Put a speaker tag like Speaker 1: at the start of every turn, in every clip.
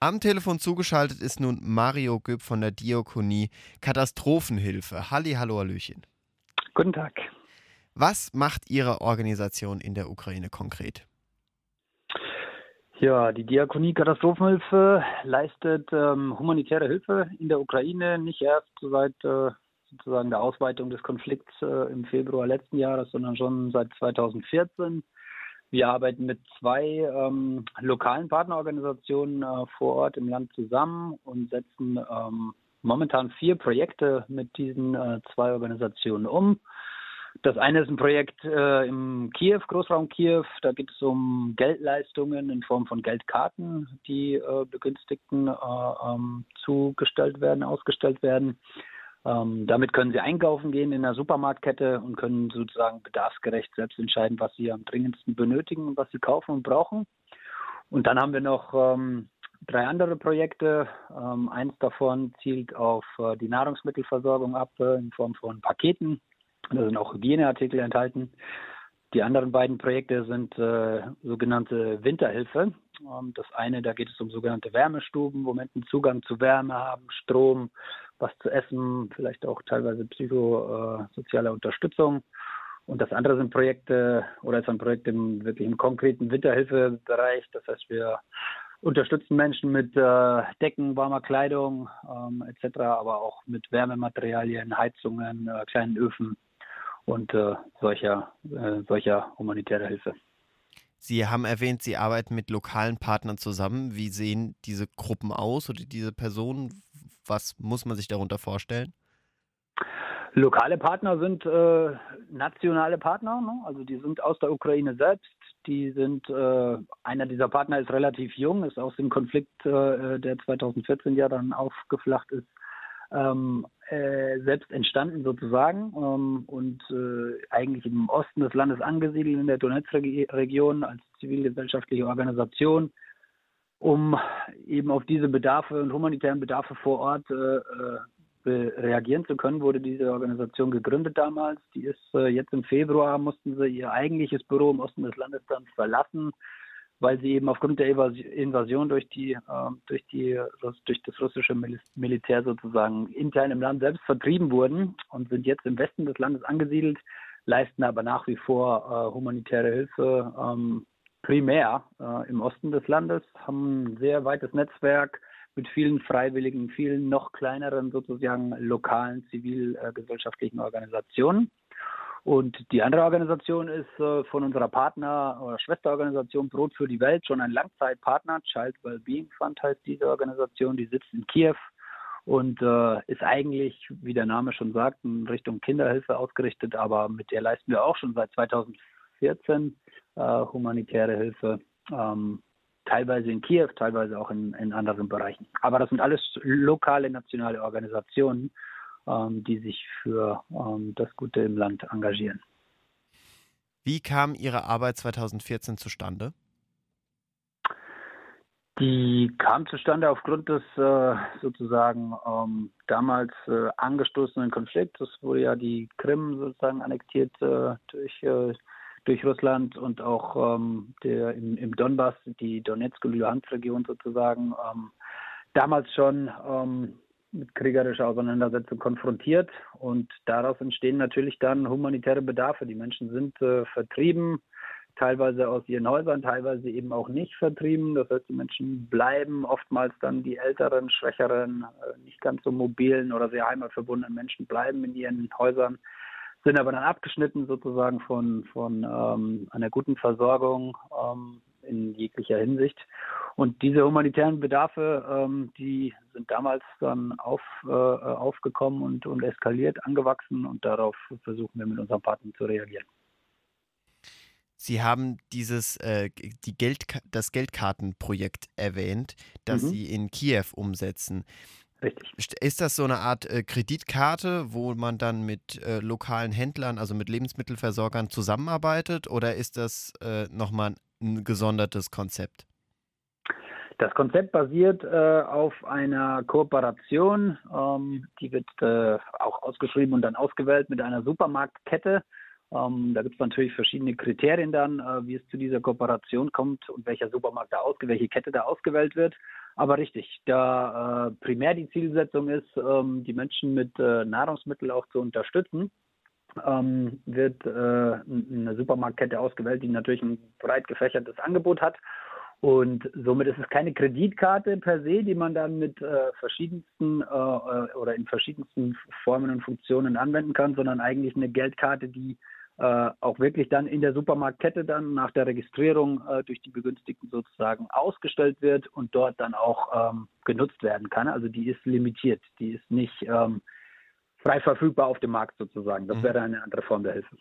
Speaker 1: Am Telefon zugeschaltet ist nun Mario Göb von der Diakonie Katastrophenhilfe. Halli, hallo, Hallöchen.
Speaker 2: Guten Tag.
Speaker 1: Was macht Ihre Organisation in der Ukraine konkret?
Speaker 2: Ja, die Diakonie Katastrophenhilfe leistet ähm, humanitäre Hilfe in der Ukraine nicht erst seit äh, sozusagen der Ausweitung des Konflikts äh, im Februar letzten Jahres, sondern schon seit 2014. Wir arbeiten mit zwei ähm, lokalen Partnerorganisationen äh, vor Ort im Land zusammen und setzen ähm, momentan vier Projekte mit diesen äh, zwei Organisationen um. Das eine ist ein Projekt äh, im Kiew, Großraum Kiew. Da geht es um Geldleistungen in Form von Geldkarten, die äh, Begünstigten äh, ähm, zugestellt werden, ausgestellt werden. Ähm, damit können Sie einkaufen gehen in der Supermarktkette und können sozusagen bedarfsgerecht selbst entscheiden, was Sie am dringendsten benötigen und was Sie kaufen und brauchen. Und dann haben wir noch ähm, drei andere Projekte. Ähm, eins davon zielt auf äh, die Nahrungsmittelversorgung ab äh, in Form von Paketen. Da sind auch Hygieneartikel enthalten. Die anderen beiden Projekte sind äh, sogenannte Winterhilfe. Ähm, das eine, da geht es um sogenannte Wärmestuben, wo Menschen Zugang zu Wärme haben, Strom, was zu essen, vielleicht auch teilweise psychosoziale Unterstützung. Und das andere sind Projekte oder ist ein Projekt im wirklich im konkreten Winterhilfebereich. Das heißt, wir unterstützen Menschen mit äh, Decken, warmer Kleidung ähm, etc., aber auch mit Wärmematerialien, Heizungen, äh, kleinen Öfen und äh, solcher, äh, solcher humanitärer Hilfe.
Speaker 1: Sie haben erwähnt, Sie arbeiten mit lokalen Partnern zusammen. Wie sehen diese Gruppen aus oder diese Personen? Was muss man sich darunter vorstellen?
Speaker 2: Lokale Partner sind äh, nationale Partner, ne? also die sind aus der Ukraine selbst. Die sind, äh, einer dieser Partner ist relativ jung, ist aus dem Konflikt, äh, der 2014 ja dann aufgeflacht ist, ähm, äh, selbst entstanden sozusagen ähm, und äh, eigentlich im Osten des Landes angesiedelt in der Donetsk-Region als zivilgesellschaftliche Organisation, um eben auf diese Bedarfe und humanitären Bedarfe vor Ort äh, äh reagieren zu können, wurde diese Organisation gegründet damals. Die ist äh, jetzt im Februar, mussten sie ihr eigentliches Büro im Osten des Landes dann verlassen weil sie eben aufgrund der Invasion durch die äh, durch die durch das russische Militär sozusagen intern im Land selbst vertrieben wurden und sind jetzt im Westen des Landes angesiedelt, leisten aber nach wie vor äh, humanitäre Hilfe ähm, primär äh, im Osten des Landes, haben ein sehr weites Netzwerk mit vielen Freiwilligen, vielen noch kleineren sozusagen lokalen zivilgesellschaftlichen Organisationen und die andere Organisation ist äh, von unserer Partner- oder Schwesterorganisation Brot für die Welt schon ein Langzeitpartner. Child Wellbeing Fund heißt diese Organisation. Die sitzt in Kiew und äh, ist eigentlich, wie der Name schon sagt, in Richtung Kinderhilfe ausgerichtet. Aber mit der leisten wir auch schon seit 2014 äh, humanitäre Hilfe. Ähm, teilweise in Kiew, teilweise auch in, in anderen Bereichen. Aber das sind alles lokale, nationale Organisationen ähm, die sich für ähm, das Gute im Land engagieren.
Speaker 1: Wie kam Ihre Arbeit 2014 zustande?
Speaker 2: Die kam zustande aufgrund des äh, sozusagen ähm, damals äh, angestoßenen Konflikts. Es wurde ja die Krim sozusagen annektiert äh, durch, äh, durch Russland und auch ähm, der im, im, Donbass, die Donetsk- und Luhansk-Region sozusagen, ähm, damals schon ähm, mit kriegerischer Auseinandersetzung konfrontiert und daraus entstehen natürlich dann humanitäre Bedarfe. Die Menschen sind äh, vertrieben, teilweise aus ihren Häusern, teilweise eben auch nicht vertrieben. Das heißt, die Menschen bleiben oftmals dann die älteren, schwächeren, äh, nicht ganz so mobilen oder sehr heimatverbundenen Menschen bleiben in ihren Häusern, sind aber dann abgeschnitten sozusagen von, von ähm, einer guten Versorgung ähm, in jeglicher Hinsicht. Und diese humanitären Bedarfe, ähm, die sind damals dann auf, äh, aufgekommen und, und eskaliert, angewachsen und darauf versuchen wir mit unseren Partnern zu reagieren.
Speaker 1: Sie haben dieses äh, die Geld, das Geldkartenprojekt erwähnt, das mhm. Sie in Kiew umsetzen.
Speaker 2: Richtig.
Speaker 1: Ist das so eine Art äh, Kreditkarte, wo man dann mit äh, lokalen Händlern, also mit Lebensmittelversorgern zusammenarbeitet oder ist das äh, nochmal ein gesondertes Konzept?
Speaker 2: Das Konzept basiert äh, auf einer Kooperation, ähm, die wird auch ausgeschrieben und dann ausgewählt mit einer Supermarktkette. Ähm, da gibt es natürlich verschiedene Kriterien dann, wie es zu dieser Kooperation kommt und welcher Supermarkt da ausgewählt, welche Kette da ausgewählt wird. Aber richtig, da äh, primär die Zielsetzung ist, ähm, die Menschen mit äh, Nahrungsmitteln auch zu unterstützen, ähm, wird äh, eine Supermarktkette ausgewählt, die natürlich ein breit gefächertes Angebot hat. Und somit ist es keine Kreditkarte per se, die man dann mit äh, verschiedensten äh, äh oder in verschiedensten Formen und Funktionen anwenden kann, sondern eigentlich eine Geldkarte, die äh, auch wirklich dann in der Supermarktkette dann nach der Registrierung äh, durch die Begünstigten sozusagen ausgestellt wird und dort dann auch ähm, genutzt werden kann. Also die ist limitiert, die ist nicht ähm, frei verfügbar auf dem Markt sozusagen. Das mhm. wäre eine andere Form der Hilfe.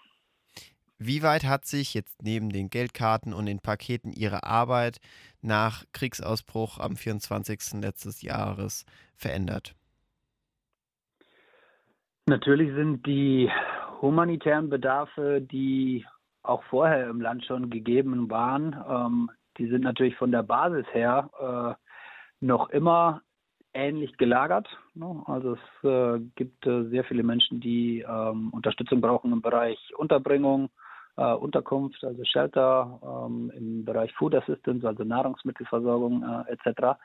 Speaker 1: Wie weit hat sich jetzt neben den Geldkarten und den Paketen Ihre Arbeit nach Kriegsausbruch am 24. letztes Jahres verändert?
Speaker 2: Natürlich sind die humanitären Bedarfe, die auch vorher im Land schon gegeben waren, ähm, die sind natürlich von der Basis her äh, noch immer ähnlich gelagert. Ne? Also es äh, gibt äh, sehr viele Menschen, die ähm, Unterstützung brauchen im Bereich Unterbringung, äh, Unterkunft, also Shelter, ähm, im Bereich Food Assistance, also Nahrungsmittelversorgung äh, etc.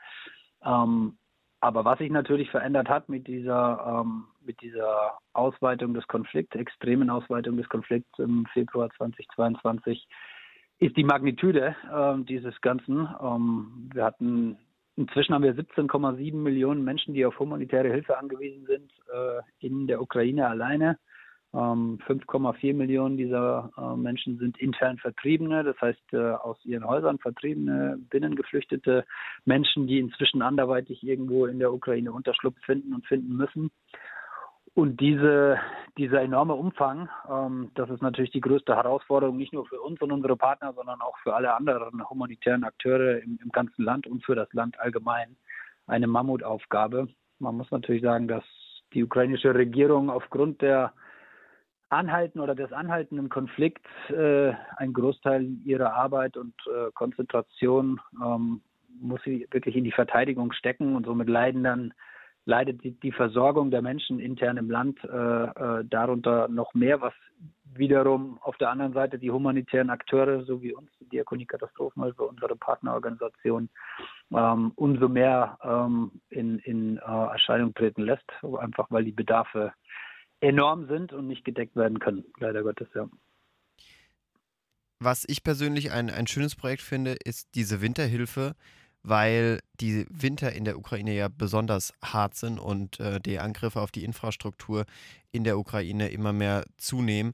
Speaker 2: Ähm, aber was sich natürlich verändert hat mit dieser, ähm, mit dieser Ausweitung des Konflikts, extremen Ausweitung des Konflikts im Februar 2022, ist die Magnitude äh, dieses Ganzen. Ähm, wir hatten inzwischen haben wir 17,7 Millionen Menschen, die auf humanitäre Hilfe angewiesen sind äh, in der Ukraine alleine. 5,4 ähm, Millionen dieser äh, Menschen sind intern Vertriebene, das heißt äh, aus ihren Häusern vertriebene, binnengeflüchtete Menschen, die inzwischen anderweitig irgendwo in der Ukraine Unterschlupf finden und finden müssen. Und diese, dieser enorme Umfang, ähm, das ist natürlich die größte Herausforderung, nicht nur für uns und unsere Partner, sondern auch für alle anderen humanitären Akteure im, im ganzen Land und für das Land allgemein. Eine Mammutaufgabe. Man muss natürlich sagen, dass die ukrainische Regierung aufgrund der Anhalten oder des anhaltenden Konflikts äh, ein Großteil ihrer Arbeit und äh, Konzentration ähm, muss sie wirklich in die Verteidigung stecken und somit leiden dann leidet die, die Versorgung der Menschen intern im Land äh, äh, darunter noch mehr, was wiederum auf der anderen Seite die humanitären Akteure, so wie uns, die Diakonie Katastrophenhilfe, unsere Partnerorganisation, ähm, umso mehr ähm, in, in äh, Erscheinung treten lässt, einfach weil die Bedarfe enorm sind und nicht gedeckt werden können, leider Gottes, ja.
Speaker 1: Was ich persönlich ein, ein schönes Projekt finde, ist diese Winterhilfe, weil die Winter in der Ukraine ja besonders hart sind und äh, die Angriffe auf die Infrastruktur in der Ukraine immer mehr zunehmen.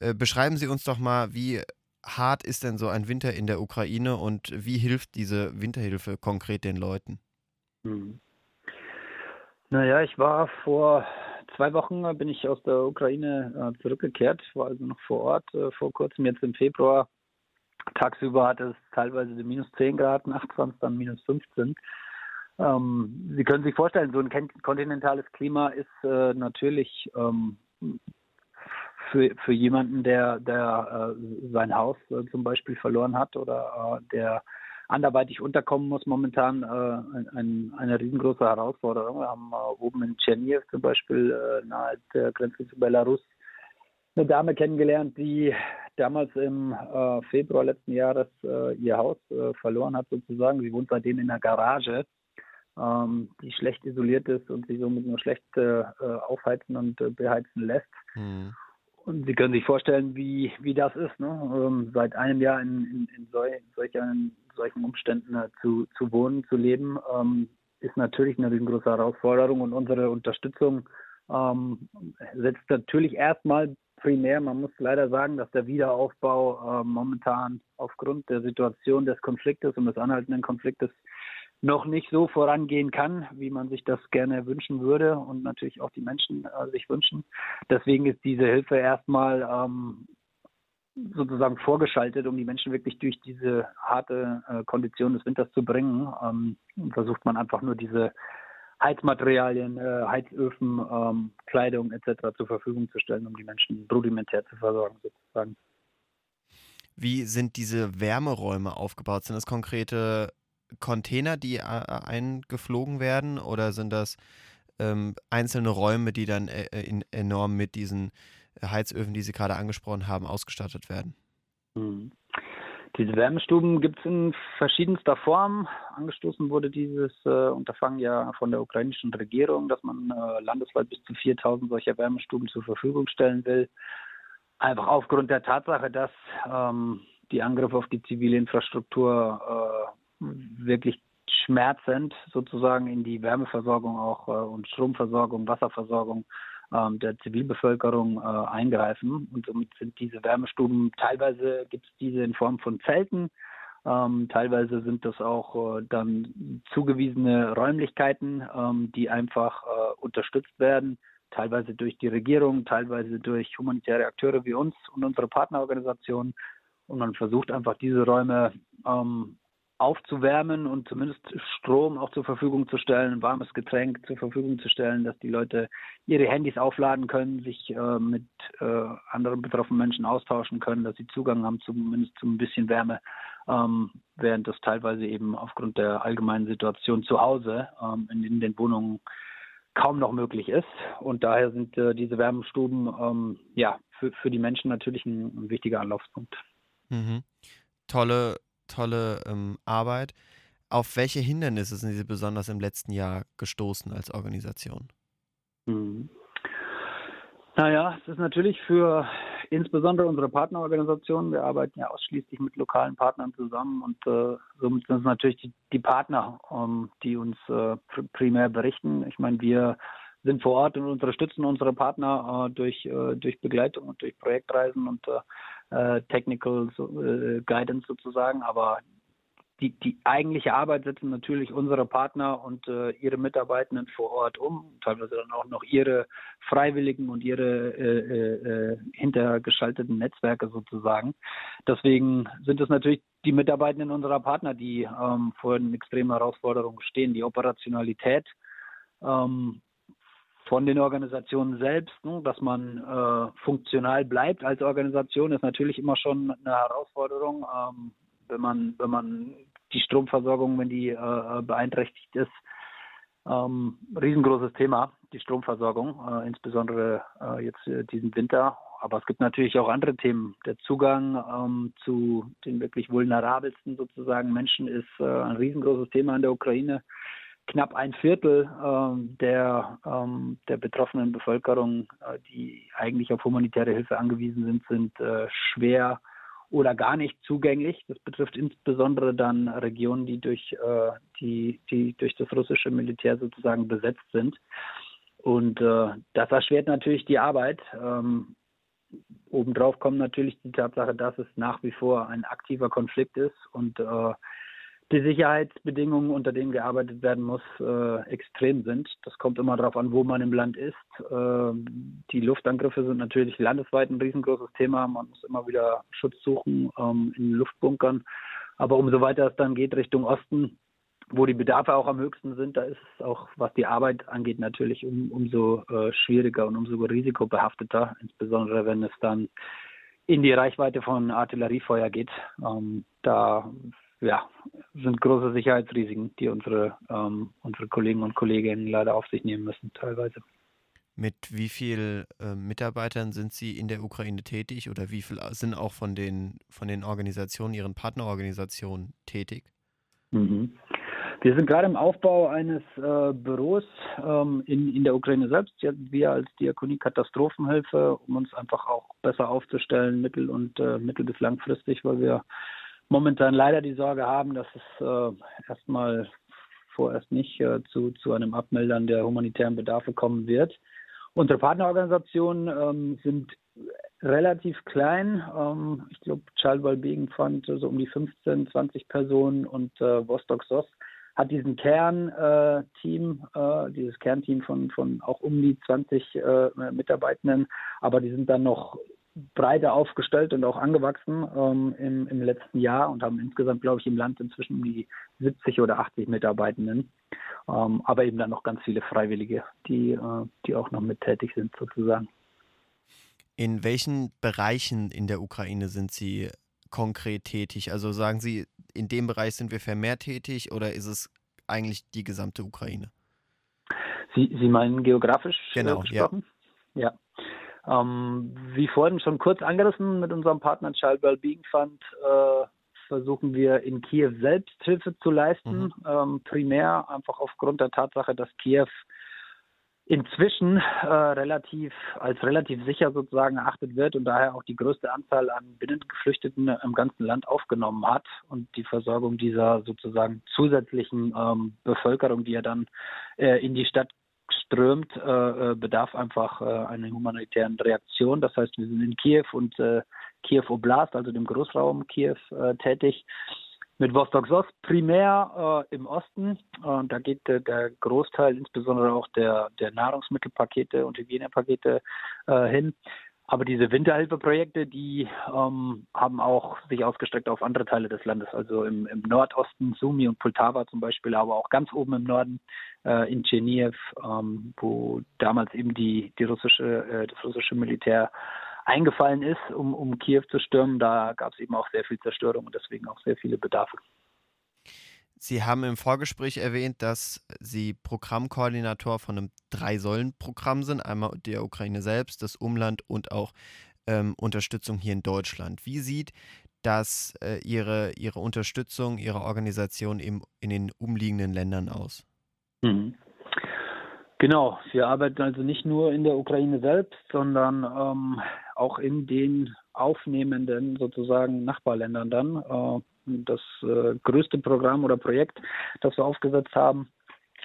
Speaker 1: Äh, beschreiben Sie uns doch mal, wie hart ist denn so ein Winter in der Ukraine und wie hilft diese Winterhilfe konkret den Leuten?
Speaker 2: Hm. Naja, ich war vor zwei Wochen äh, bin ich aus der Ukraine äh, zurückgekehrt, war also noch vor Ort äh, vor kurzem, jetzt im Februar. Tagsüber hatte es teilweise minus 10 Grad, nachts waren es dann minus 15. Ähm, Sie können sich vorstellen, so ein kontinentales Klima ist äh, natürlich ähm, für, für jemanden, der, der äh, sein Haus äh, zum Beispiel verloren hat oder der anderweitig unterkommen muss, momentan äh, ein, eine riesengroße Herausforderung. Wir haben äh, oben in Tscherniev zum Beispiel äh, nahe der Grenze zu Belarus eine Dame kennengelernt, die damals im äh, Februar letzten Jahres äh, ihr Haus äh, verloren hat sozusagen. Sie wohnt seitdem in einer Garage, ähm, die schlecht isoliert ist und sie somit nur schlecht äh, aufheizen und äh, beheizen lässt. Mhm. Und Sie können sich vorstellen, wie, wie das ist, ne? Ähm, seit einem Jahr in, in, in solch, solchen, solchen Umständen äh, zu, zu wohnen, zu leben, ähm, ist natürlich eine riesengroße Herausforderung und unsere Unterstützung ähm, setzt natürlich erstmal primär, man muss leider sagen, dass der Wiederaufbau äh, momentan aufgrund der Situation des Konfliktes und des anhaltenden Konfliktes noch nicht so vorangehen kann, wie man sich das gerne wünschen würde und natürlich auch die Menschen äh, sich wünschen. Deswegen ist diese Hilfe erstmal ähm, sozusagen vorgeschaltet, um die Menschen wirklich durch diese harte äh, Kondition des Winters zu bringen. Ähm, versucht man einfach nur diese Heizmaterialien, äh, Heizöfen, ähm, Kleidung etc. zur Verfügung zu stellen, um die Menschen rudimentär zu versorgen sozusagen.
Speaker 1: Wie sind diese Wärmeräume aufgebaut? Sind das konkrete Container, die äh, eingeflogen werden oder sind das ähm, einzelne Räume, die dann äh, äh in, enorm mit diesen Heizöfen, die Sie gerade angesprochen haben, ausgestattet werden?
Speaker 2: Mhm. Diese Wärmestuben gibt es in verschiedenster Form. Angestoßen wurde dieses äh, Unterfangen ja von der ukrainischen Regierung, dass man äh, landesweit bis zu 4000 solcher Wärmestuben zur Verfügung stellen will. Einfach aufgrund der Tatsache, dass ähm, die Angriffe auf die zivile Infrastruktur äh, wirklich schmerzend sozusagen in die Wärmeversorgung auch äh, und Stromversorgung, Wasserversorgung der Zivilbevölkerung äh, eingreifen. Und somit sind diese Wärmestuben, teilweise gibt es diese in Form von Zelten, ähm, teilweise sind das auch äh, dann zugewiesene Räumlichkeiten, ähm, die einfach äh, unterstützt werden, teilweise durch die Regierung, teilweise durch humanitäre Akteure wie uns und unsere Partnerorganisationen. Und man versucht einfach diese Räume ähm, aufzuwärmen und zumindest Strom auch zur Verfügung zu stellen, warmes Getränk zur Verfügung zu stellen, dass die Leute ihre Handys aufladen können, sich äh, mit äh, anderen betroffenen Menschen austauschen können, dass sie Zugang haben zumindest zu ein bisschen Wärme, ähm, während das teilweise eben aufgrund der allgemeinen Situation zu Hause ähm, in, in, den Wohnungen kaum noch möglich ist. Und daher sind äh, diese Wärmestuben ähm, ja für, für die Menschen natürlich ein, ein wichtiger Anlaufspunkt.
Speaker 1: Mhm. Tolle tolle ähm, Arbeit. Auf welche Hindernisse sind Sie besonders im letzten Jahr gestoßen als Organisation?
Speaker 2: Mhm. Naja, es ist natürlich für insbesondere unsere Partnerorganisationen, wir arbeiten ja ausschließlich mit lokalen Partnern zusammen und äh, somit sind es natürlich die, die Partner, ähm, die uns äh, primär berichten. Ich meine, wir sind vor Ort und unterstützen unsere Partner äh, durch, äh, durch Begleitung und durch Projektreisen und äh, äh, Technical äh, Guidance sozusagen, aber die, die eigentliche Arbeit setzen natürlich unsere Partner und äh, ihre Mitarbeitenden vor Ort um, teilweise dann auch noch ihre Freiwilligen und ihre äh, äh, hintergeschalteten Netzwerke sozusagen. Deswegen sind es natürlich die Mitarbeitenden unserer Partner, die ähm, vor den extremen Herausforderungen stehen. Die Operationalität ähm, von den Organisationen selbst, ne, dass man äh, funktional bleibt als Organisation, ist natürlich immer schon eine Herausforderung, ähm, wenn man wenn man die Stromversorgung, wenn die äh, beeinträchtigt ist, ähm, riesengroßes Thema, die Stromversorgung, äh, insbesondere äh, jetzt äh, diesen Winter. Aber es gibt natürlich auch andere Themen. Der Zugang ähm, zu den wirklich vulnerabelsten sozusagen Menschen ist äh, ein riesengroßes Thema in der Ukraine knapp ein Viertel ähm, der, ähm, der betroffenen Bevölkerung, äh, die eigentlich auf humanitäre Hilfe angewiesen sind, sind äh, schwer oder gar nicht zugänglich. Das betrifft insbesondere dann Regionen, die durch, äh, die, die durch das russische Militär sozusagen besetzt sind. Und äh, das erschwert natürlich die Arbeit. Ähm, obendrauf kommt natürlich die Tatsache, dass es nach wie vor ein aktiver Konflikt ist und äh, die Sicherheitsbedingungen, unter denen gearbeitet werden muss, äh, extrem sind. Das kommt immer darauf an, wo man im Land ist. Äh, die Luftangriffe sind natürlich landesweit ein riesengroßes Thema. Man muss immer wieder Schutz suchen ähm, in Luftbunkern. Aber umso weiter es dann geht Richtung Osten, wo die Bedarfe auch am höchsten sind, da ist es auch, was die Arbeit angeht, natürlich um, umso äh, schwieriger und umso risikobehafteter, insbesondere wenn es dann in die Reichweite von Artilleriefeuer geht. Ähm, da ja, sind große Sicherheitsrisiken, die unsere, ähm, unsere Kollegen und Kolleginnen leider auf sich nehmen müssen, teilweise.
Speaker 1: Mit wie vielen äh, Mitarbeitern sind Sie in der Ukraine tätig oder wie viel sind auch von den, von den Organisationen, Ihren Partnerorganisationen tätig?
Speaker 2: Mhm. Wir sind gerade im Aufbau eines äh, Büros ähm, in, in der Ukraine selbst. Wir als Diakonie Katastrophenhilfe, um uns einfach auch besser aufzustellen, mittel- und äh, mittel- bis langfristig, weil wir momentan leider die Sorge haben, dass es äh, erstmal vorerst nicht äh, zu, zu einem Abmildern der humanitären Bedarfe kommen wird. Unsere Partnerorganisationen ähm, sind relativ klein. Ähm, ich glaube, Child Wellbeing Fund so um die 15, 20 Personen und äh, Vostok SOS hat diesen Kernteam, äh, äh, dieses Kernteam von, von auch um die 20 äh, Mitarbeitenden, aber die sind dann noch breiter aufgestellt und auch angewachsen ähm, im, im letzten Jahr und haben insgesamt, glaube ich, im Land inzwischen um die 70 oder 80 Mitarbeitenden. Ähm, aber eben dann noch ganz viele Freiwillige, die, äh, die auch noch mit tätig sind, sozusagen.
Speaker 1: In welchen Bereichen in der Ukraine sind Sie konkret tätig? Also sagen Sie, in dem Bereich sind wir vermehrt tätig oder ist es eigentlich die gesamte Ukraine?
Speaker 2: Sie, Sie meinen geografisch
Speaker 1: genau,
Speaker 2: äh, gesprochen? Ja. ja. Ähm, wie vorhin schon kurz angerissen, mit unserem Partner Child Wellbeing Fund äh, versuchen wir in Kiew selbst Hilfe zu leisten, mhm. ähm, primär einfach aufgrund der Tatsache, dass Kiew inzwischen äh, relativ als relativ sicher sozusagen erachtet wird und daher auch die größte Anzahl an Binnengeflüchteten im ganzen Land aufgenommen hat und die Versorgung dieser sozusagen zusätzlichen ähm, Bevölkerung, die ja dann äh, in die Stadt strömt, äh, äh bedarf einfach äh, einer humanitären Reaktion. Das heißt, wir sind in Kiew und äh, Kiew Oblast, also dem Großraum Kiew, äh, tätig mit Vostok-Sost primär äh, im Osten. Äh, da geht äh, der Großteil, insbesondere auch der, der Nahrungsmittelpakete und Hygienepakete äh, hin. Aber diese Winterhilfeprojekte, die ähm, haben auch sich ausgestreckt auf andere Teile des Landes, also im, im Nordosten, Sumi und Poltava zum Beispiel, aber auch ganz oben im Norden äh, in Tscherniev, ähm, wo damals eben die, die russische, äh, das russische Militär eingefallen ist, um, um Kiew zu stürmen. Da gab es eben auch sehr viel Zerstörung und deswegen auch sehr viele Bedarfe.
Speaker 1: Sie haben im Vorgespräch erwähnt, dass Sie Programmkoordinator von einem Drei-Säulen-Programm sind. Einmal der Ukraine selbst, das Umland und auch ähm, Unterstützung hier in Deutschland. Wie sieht das äh, Ihre, Ihre Unterstützung, Ihre Organisation im, in den umliegenden Ländern aus?
Speaker 2: Mhm. Genau, wir arbeiten also nicht nur in der Ukraine selbst, sondern ähm, auch in den aufnehmenden sozusagen Nachbarländern dann. Äh, das äh, größte Programm oder Projekt, das wir aufgesetzt haben,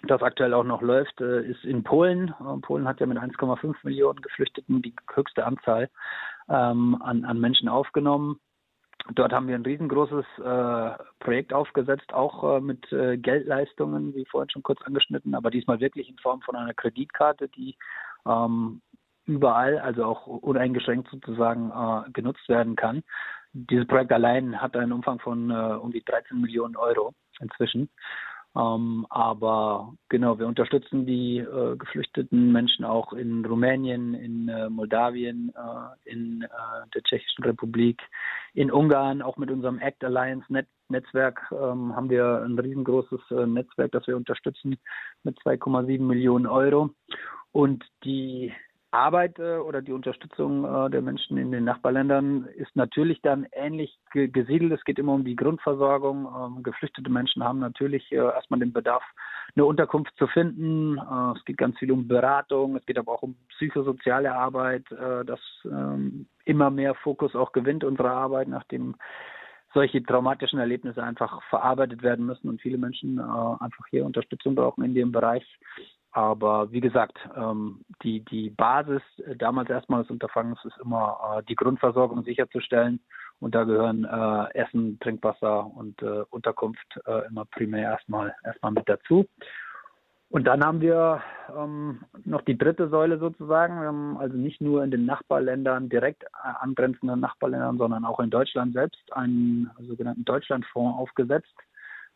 Speaker 2: das aktuell auch noch läuft, äh, ist in Polen. Äh, Polen hat ja mit 1,5 Millionen Geflüchteten die höchste Anzahl ähm, an, an Menschen aufgenommen. Dort haben wir ein riesengroßes äh, Projekt aufgesetzt, auch äh, mit äh, Geldleistungen, wie vorhin schon kurz angeschnitten, aber diesmal wirklich in Form von einer Kreditkarte, die ähm, überall, also auch uneingeschränkt sozusagen, genutzt werden kann. Dieses Projekt allein hat einen Umfang von äh, um die 13 Millionen Euro inzwischen. Ähm, aber genau, wir unterstützen die äh, geflüchteten Menschen auch in Rumänien, in äh, Moldawien, äh, in äh, der Tschechischen Republik, in Ungarn, auch mit unserem ACT Alliance Net Netzwerk ähm, haben wir ein riesengroßes äh, Netzwerk, das wir unterstützen mit 2,7 Millionen Euro. Und die Arbeit äh, oder die Unterstützung äh, der Menschen in den Nachbarländern ist natürlich dann ähnlich ge gesiedelt. Es geht immer um die Grundversorgung. Ähm, geflüchtete Menschen haben natürlich äh, erstmal den Bedarf, eine Unterkunft zu finden. Äh, es geht ganz viel um Beratung. Es geht aber auch um psychosoziale Arbeit, äh, das ähm, immer mehr Fokus auch gewinnt unsere Arbeit, nachdem solche traumatischen Erlebnisse einfach verarbeitet werden müssen und viele Menschen äh, einfach hier Unterstützung brauchen in dem Bereich. Aber wie gesagt, ähm, die, die Basis äh, damals erstmal des Unterfangens ist immer äh, die Grundversorgung sicherzustellen. Und da gehören äh, Essen, Trinkwasser und äh, Unterkunft äh, immer primär erstmal erstmal mit dazu. Und dann haben wir ähm, noch die dritte Säule sozusagen. Wir haben also nicht nur in den Nachbarländern, direkt angrenzenden Nachbarländern, sondern auch in Deutschland selbst einen sogenannten Deutschlandfonds aufgesetzt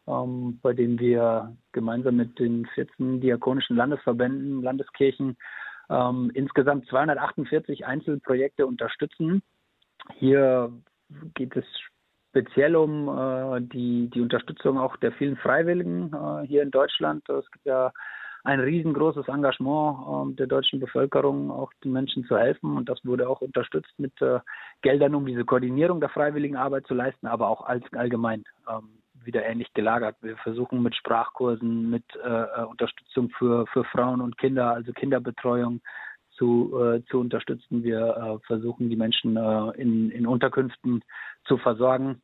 Speaker 2: ähm, bei dem wir gemeinsam mit den 14 diakonischen Landesverbänden, Landeskirchen ähm, insgesamt 248 Einzelprojekte unterstützen. Hier geht es speziell um äh, die, die Unterstützung auch der vielen Freiwilligen äh, hier in Deutschland. Es gibt ja ein riesengroßes Engagement äh, der deutschen Bevölkerung, auch den Menschen zu helfen. Und das wurde auch unterstützt mit äh, Geldern, um diese Koordinierung der Freiwilligenarbeit zu leisten, aber auch als, allgemein. Ähm, wieder ähnlich gelagert. Wir versuchen mit Sprachkursen, mit äh, äh, Unterstützung für, für Frauen und Kinder, also Kinderbetreuung zu, äh, zu unterstützen. Wir äh, versuchen die Menschen äh, in, in Unterkünften zu versorgen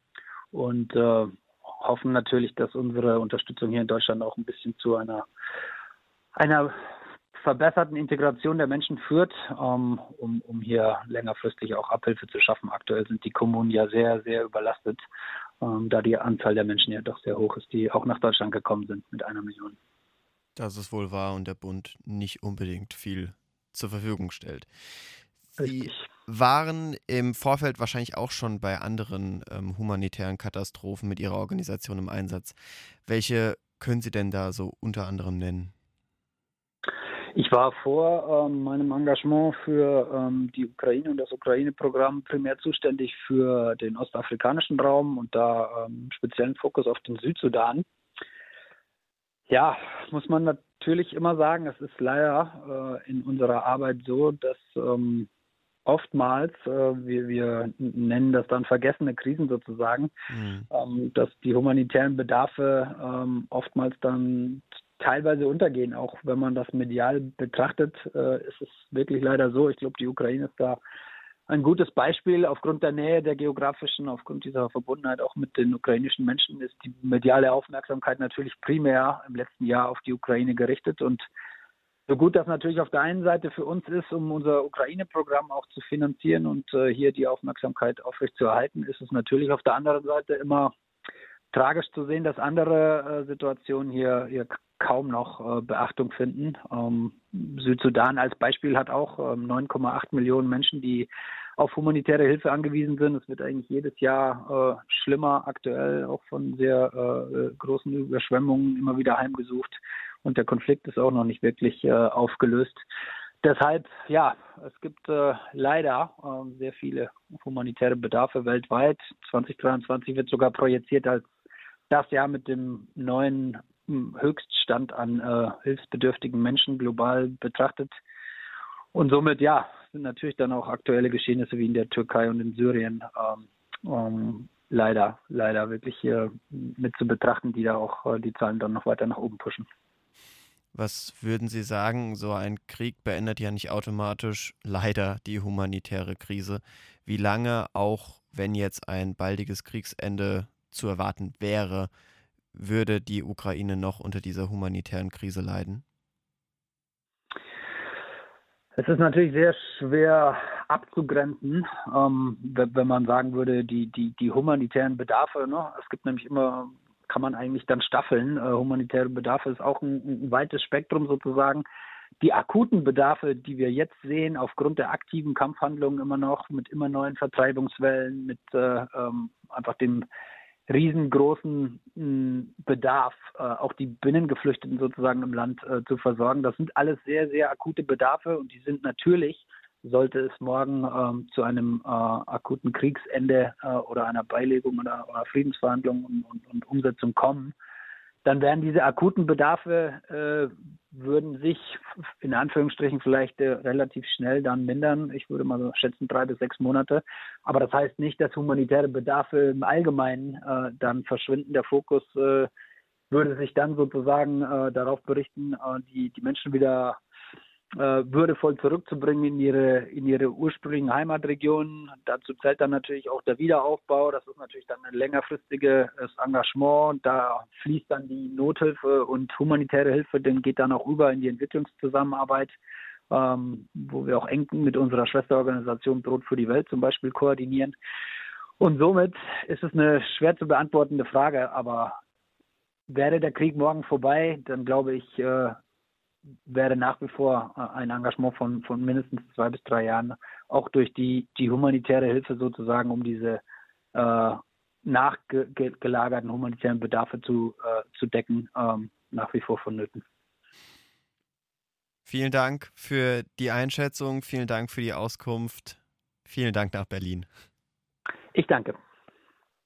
Speaker 2: und äh, hoffen natürlich, dass unsere Unterstützung hier in Deutschland auch ein bisschen zu einer, einer verbesserten Integration der Menschen führt, ähm, um, um hier längerfristig auch Abhilfe zu schaffen. Aktuell sind die Kommunen ja sehr, sehr überlastet ähm, da die Anzahl der Menschen ja doch sehr hoch ist, die auch nach Deutschland gekommen sind mit einer Million.
Speaker 1: Das ist wohl wahr und der Bund nicht unbedingt viel zur Verfügung stellt. Sie waren im Vorfeld wahrscheinlich auch schon bei anderen ähm, humanitären Katastrophen mit Ihrer Organisation im Einsatz. Welche können Sie denn da so unter anderem nennen?
Speaker 2: Ich war vor ähm, meinem Engagement für ähm, die Ukraine und das Ukraine-Programm primär zuständig für den ostafrikanischen Raum und da ähm, speziellen Fokus auf den Südsudan. Ja, muss man natürlich immer sagen, es ist leider äh, in unserer Arbeit so, dass ähm, oftmals, äh, wir, wir, nennen das dann vergessene Krisen sozusagen, mhm. ähm, dass die humanitären Bedarfe ähm, oftmals dann teilweise untergehen. Auch wenn man das medial betrachtet, äh, ist es wirklich leider so. Ich glaube, die Ukraine ist da ein gutes Beispiel. Aufgrund der Nähe der geografischen, aufgrund dieser Verbundenheit auch mit den ukrainischen Menschen ist die mediale Aufmerksamkeit natürlich primär im letzten Jahr auf die Ukraine gerichtet und so gut das natürlich auf der einen Seite für uns ist, um unser Ukraine-Programm auch zu finanzieren und äh, hier die Aufmerksamkeit aufrechtzuerhalten, ist es natürlich auf der anderen Seite immer tragisch zu sehen, dass andere äh, Situationen hier, hier kaum noch äh, Beachtung finden. Ähm, Südsudan als Beispiel hat auch 9,8 ähm, Millionen Menschen, die auf humanitäre Hilfe angewiesen sind. Es wird eigentlich jedes Jahr äh, schlimmer, aktuell auch von sehr äh, großen Überschwemmungen immer wieder heimgesucht und der Konflikt ist auch noch nicht wirklich äh, aufgelöst. Deshalb, ja, es gibt äh, leider äh, sehr viele humanitäre Bedarfe weltweit. 2023 wird sogar projiziert als das Jahr mit dem neuen Höchststand an äh, hilfsbedürftigen Menschen global betrachtet. Und somit, ja, sind natürlich dann auch aktuelle Geschehnisse wie in der Türkei und in Syrien ähm, ähm, leider, leider wirklich hier mit zu betrachten, die da auch äh, die Zahlen dann noch weiter nach oben pushen.
Speaker 1: Was würden Sie sagen? So ein Krieg beendet ja nicht automatisch leider die humanitäre Krise. Wie lange, auch wenn jetzt ein baldiges Kriegsende zu erwarten wäre, würde die Ukraine noch unter dieser humanitären Krise leiden?
Speaker 2: Es ist natürlich sehr schwer abzugrenzen, ähm, wenn man sagen würde, die, die, die humanitären Bedarfe. Ne? Es gibt nämlich immer kann man eigentlich dann staffeln. Äh, humanitäre Bedarfe ist auch ein, ein weites Spektrum sozusagen. Die akuten Bedarfe, die wir jetzt sehen, aufgrund der aktiven Kampfhandlungen immer noch, mit immer neuen Vertreibungswellen, mit äh, ähm, einfach dem riesengroßen Bedarf, äh, auch die Binnengeflüchteten sozusagen im Land äh, zu versorgen. Das sind alles sehr, sehr akute Bedarfe und die sind natürlich sollte es morgen ähm, zu einem äh, akuten Kriegsende äh, oder einer Beilegung oder, oder Friedensverhandlung und, und, und, Umsetzung kommen, dann werden diese akuten Bedarfe äh, würden sich in Anführungsstrichen vielleicht äh, relativ schnell dann mindern. Ich würde mal so schätzen drei bis sechs Monate. Aber das heißt nicht, dass humanitäre Bedarfe im Allgemeinen äh, dann verschwinden. Der Fokus äh, würde sich dann sozusagen darauf berichten, die, die Menschen wieder äh, würdevoll zurückzubringen in ihre, in ihre ursprünglichen Heimatregionen. Dazu zählt dann natürlich auch der Wiederaufbau. Das ist natürlich dann ein längerfristiges Engagement. Da fließt dann die Nothilfe und humanitäre Hilfe, dann geht dann auch über in die Entwicklungszusammenarbeit, ähm, wo wir auch eng mit unserer Schwesterorganisation Brot für die Welt zum Beispiel koordinieren. Und somit ist es eine schwer zu beantwortende Frage, aber wäre der Krieg morgen vorbei, dann glaube ich, äh, wäre nach wie vor äh, ein Engagement von, von mindestens zwei bis drei Jahren, auch durch die, die humanitäre Hilfe sozusagen, um diese äh, nachgelagerten humanitären Bedarfe zu, äh, zu decken, ähm, nach wie vor vonnöten.
Speaker 1: Vielen Dank für die Einschätzung, vielen Dank für die Auskunft, vielen Dank nach Berlin.
Speaker 2: Ich danke.